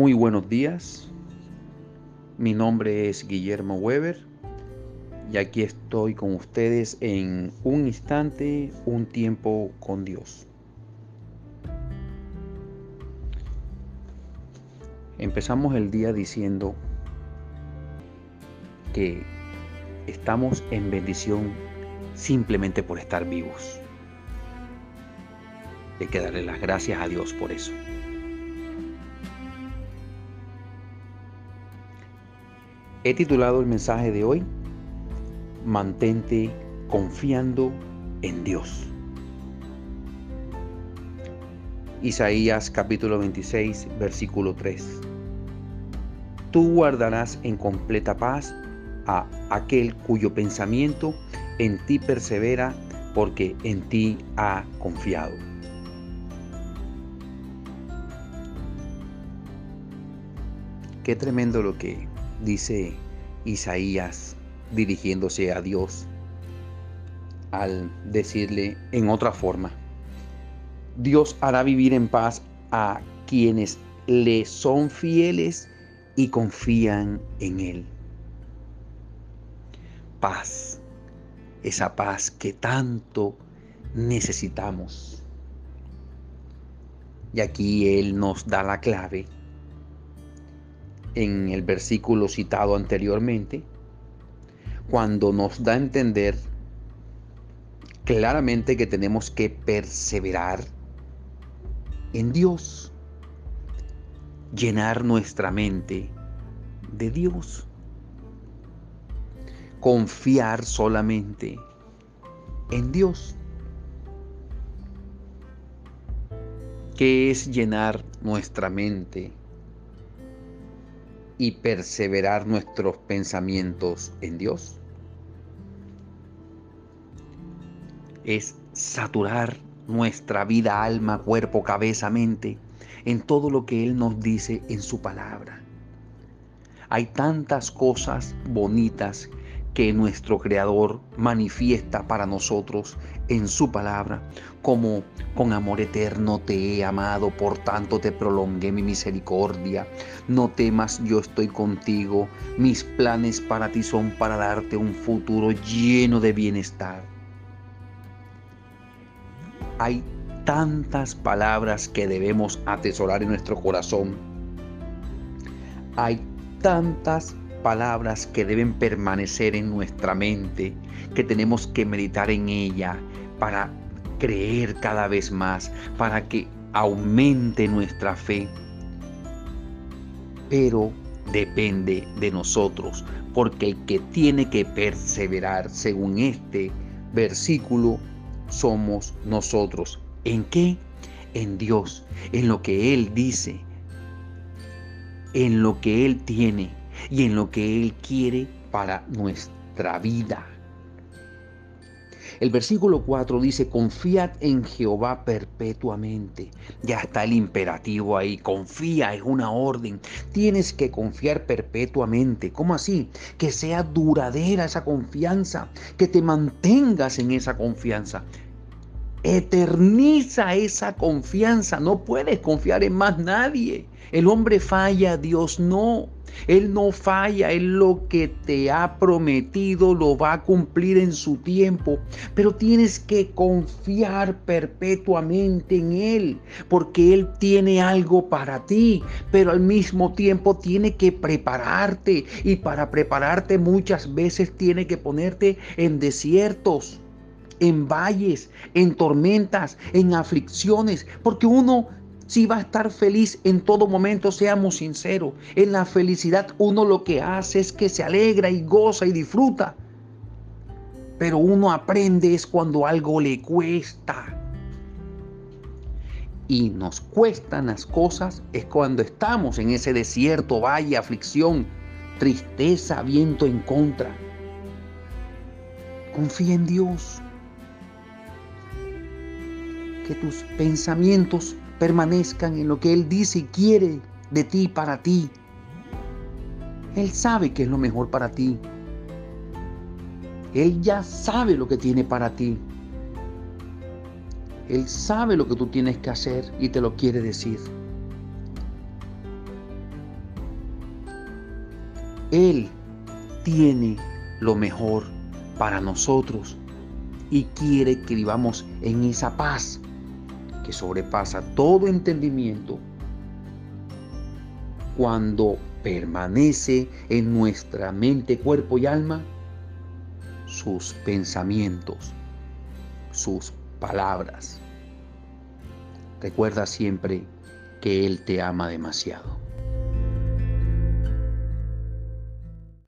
Muy buenos días. Mi nombre es Guillermo Weber y aquí estoy con ustedes en un instante, un tiempo con Dios. Empezamos el día diciendo que estamos en bendición simplemente por estar vivos. Hay que darle las gracias a Dios por eso. He titulado el mensaje de hoy, Mantente confiando en Dios. Isaías capítulo 26, versículo 3. Tú guardarás en completa paz a aquel cuyo pensamiento en ti persevera porque en ti ha confiado. Qué tremendo lo que dice Isaías dirigiéndose a Dios al decirle en otra forma, Dios hará vivir en paz a quienes le son fieles y confían en Él. Paz, esa paz que tanto necesitamos. Y aquí Él nos da la clave en el versículo citado anteriormente, cuando nos da a entender claramente que tenemos que perseverar en Dios, llenar nuestra mente de Dios, confiar solamente en Dios. ¿Qué es llenar nuestra mente y perseverar nuestros pensamientos en Dios? Es saturar nuestra vida, alma, cuerpo, cabeza, mente, en todo lo que Él nos dice en su palabra. Hay tantas cosas bonitas que nuestro Creador manifiesta para nosotros en su palabra, como con amor eterno te he amado, por tanto te prolongué mi misericordia. No temas, yo estoy contigo. Mis planes para ti son para darte un futuro lleno de bienestar. Hay tantas palabras que debemos atesorar en nuestro corazón. Hay tantas palabras que deben permanecer en nuestra mente, que tenemos que meditar en ella para creer cada vez más, para que aumente nuestra fe. Pero depende de nosotros, porque el que tiene que perseverar, según este versículo, somos nosotros. ¿En qué? En Dios, en lo que Él dice, en lo que Él tiene y en lo que Él quiere para nuestra vida. El versículo 4 dice, confiad en Jehová perpetuamente. Ya está el imperativo ahí, confía, es una orden. Tienes que confiar perpetuamente. ¿Cómo así? Que sea duradera esa confianza, que te mantengas en esa confianza. Eterniza esa confianza. No puedes confiar en más nadie. El hombre falla, Dios no. Él no falla, Él lo que te ha prometido lo va a cumplir en su tiempo, pero tienes que confiar perpetuamente en Él, porque Él tiene algo para ti, pero al mismo tiempo tiene que prepararte y para prepararte muchas veces tiene que ponerte en desiertos en valles, en tormentas, en aflicciones, porque uno si va a estar feliz en todo momento, seamos sinceros. En la felicidad uno lo que hace es que se alegra y goza y disfruta. Pero uno aprende es cuando algo le cuesta. Y nos cuestan las cosas es cuando estamos en ese desierto, valle, aflicción, tristeza, viento en contra. Confía en Dios. Que tus pensamientos permanezcan en lo que Él dice y quiere de ti para ti. Él sabe que es lo mejor para ti. Él ya sabe lo que tiene para ti. Él sabe lo que tú tienes que hacer y te lo quiere decir. Él tiene lo mejor para nosotros y quiere que vivamos en esa paz sobrepasa todo entendimiento cuando permanece en nuestra mente, cuerpo y alma sus pensamientos, sus palabras. Recuerda siempre que Él te ama demasiado.